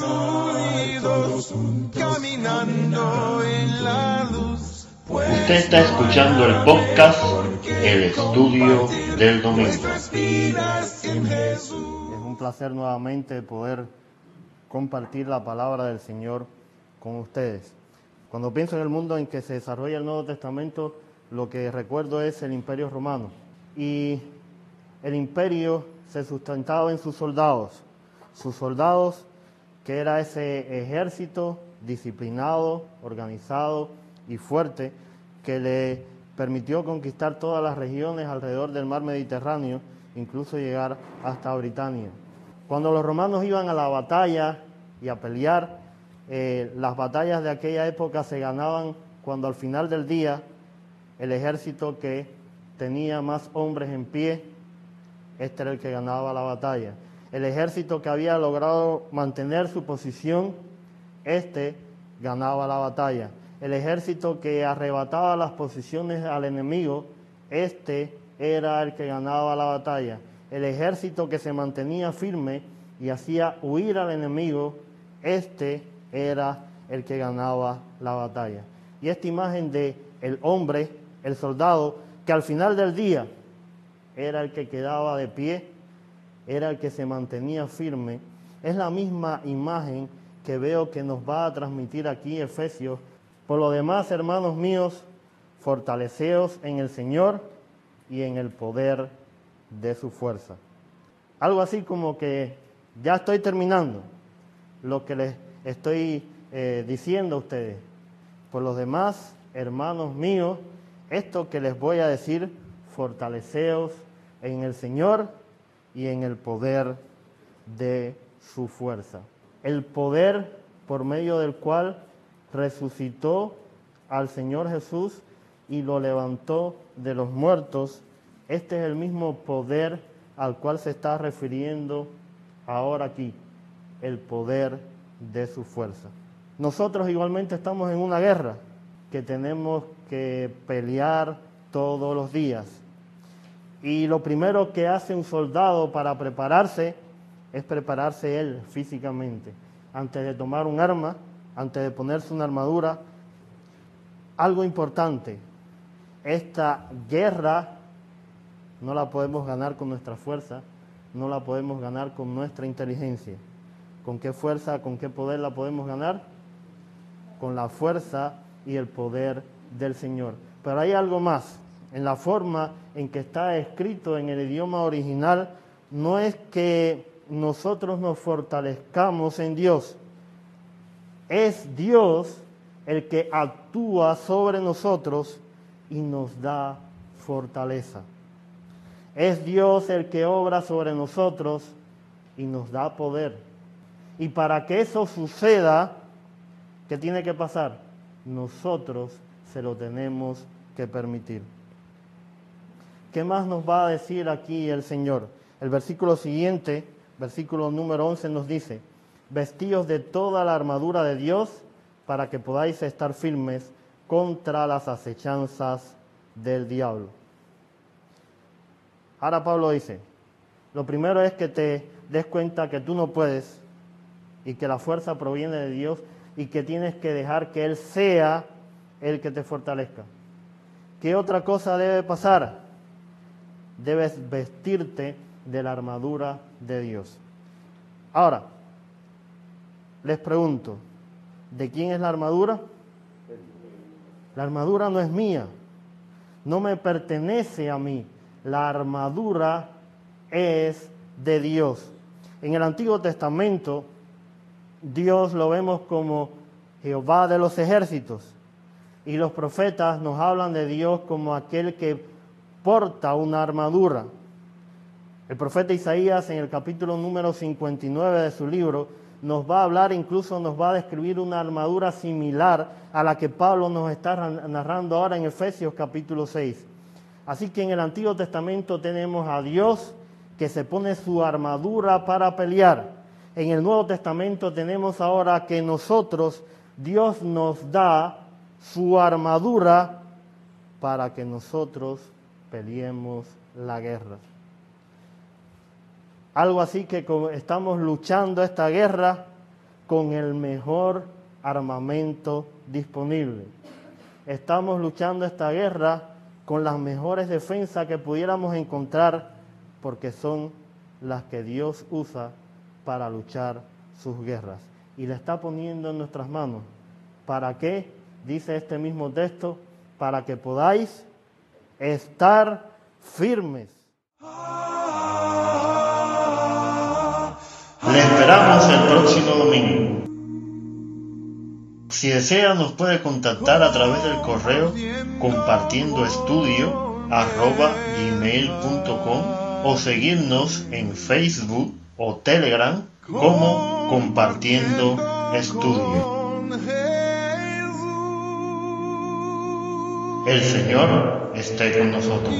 reunidos, caminando en la luz. Usted está escuchando el podcast El Estudio del Domingo. Es un placer nuevamente poder compartir la palabra del Señor con ustedes. Cuando pienso en el mundo en que se desarrolla el Nuevo Testamento, lo que recuerdo es el Imperio Romano. Y el imperio se sustentaba en sus soldados. Sus soldados, que era ese ejército disciplinado, organizado y fuerte, que le permitió conquistar todas las regiones alrededor del mar Mediterráneo, incluso llegar hasta Britania. Cuando los romanos iban a la batalla y a pelear, eh, las batallas de aquella época se ganaban cuando al final del día el ejército que tenía más hombres en pie, este era el que ganaba la batalla. El ejército que había logrado mantener su posición, este ganaba la batalla. El ejército que arrebataba las posiciones al enemigo, este era el que ganaba la batalla. El ejército que se mantenía firme y hacía huir al enemigo, este era el que ganaba la batalla. Y esta imagen de el hombre, el soldado, que al final del día era el que quedaba de pie, era el que se mantenía firme, es la misma imagen que veo que nos va a transmitir aquí Efesios. Por lo demás, hermanos míos, fortaleceos en el Señor y en el poder de su fuerza. Algo así como que ya estoy terminando lo que les estoy eh, diciendo a ustedes. Por los demás, hermanos míos, esto que les voy a decir, fortaleceos en el Señor y en el poder de su fuerza. El poder por medio del cual resucitó al Señor Jesús y lo levantó de los muertos. Este es el mismo poder al cual se está refiriendo ahora aquí, el poder de su fuerza. Nosotros igualmente estamos en una guerra que tenemos que pelear todos los días. Y lo primero que hace un soldado para prepararse es prepararse él físicamente. Antes de tomar un arma, antes de ponerse una armadura, algo importante, esta guerra no la podemos ganar con nuestra fuerza, no la podemos ganar con nuestra inteligencia. ¿Con qué fuerza, con qué poder la podemos ganar? Con la fuerza y el poder del Señor. Pero hay algo más. En la forma en que está escrito en el idioma original, no es que nosotros nos fortalezcamos en Dios. Es Dios el que actúa sobre nosotros y nos da fortaleza. Es Dios el que obra sobre nosotros y nos da poder. Y para que eso suceda, ¿qué tiene que pasar? Nosotros se lo tenemos que permitir. ¿Qué más nos va a decir aquí el Señor? El versículo siguiente, versículo número 11 nos dice, vestidos de toda la armadura de Dios para que podáis estar firmes contra las acechanzas del diablo. Ahora Pablo dice, lo primero es que te des cuenta que tú no puedes y que la fuerza proviene de Dios y que tienes que dejar que Él sea el que te fortalezca. ¿Qué otra cosa debe pasar? Debes vestirte de la armadura de Dios. Ahora, les pregunto, ¿de quién es la armadura? La armadura no es mía, no me pertenece a mí. La armadura es de Dios. En el Antiguo Testamento, Dios lo vemos como Jehová de los ejércitos. Y los profetas nos hablan de Dios como aquel que porta una armadura. El profeta Isaías en el capítulo número 59 de su libro nos va a hablar, incluso nos va a describir una armadura similar a la que Pablo nos está narrando ahora en Efesios capítulo 6. Así que en el Antiguo Testamento tenemos a Dios que se pone su armadura para pelear. En el Nuevo Testamento tenemos ahora que nosotros, Dios nos da su armadura para que nosotros peleemos la guerra. Algo así que estamos luchando esta guerra, con el mejor armamento disponible. Estamos luchando esta guerra con las mejores defensas que pudiéramos encontrar porque son las que Dios usa para luchar sus guerras. Y le está poniendo en nuestras manos. ¿Para qué? Dice este mismo texto, para que podáis estar firmes. Le esperamos el próximo domingo. Si desea nos puede contactar a través del correo compartiendo estudio arroba gmail.com o seguirnos en Facebook o Telegram como compartiendo estudio. El Señor esté con nosotros.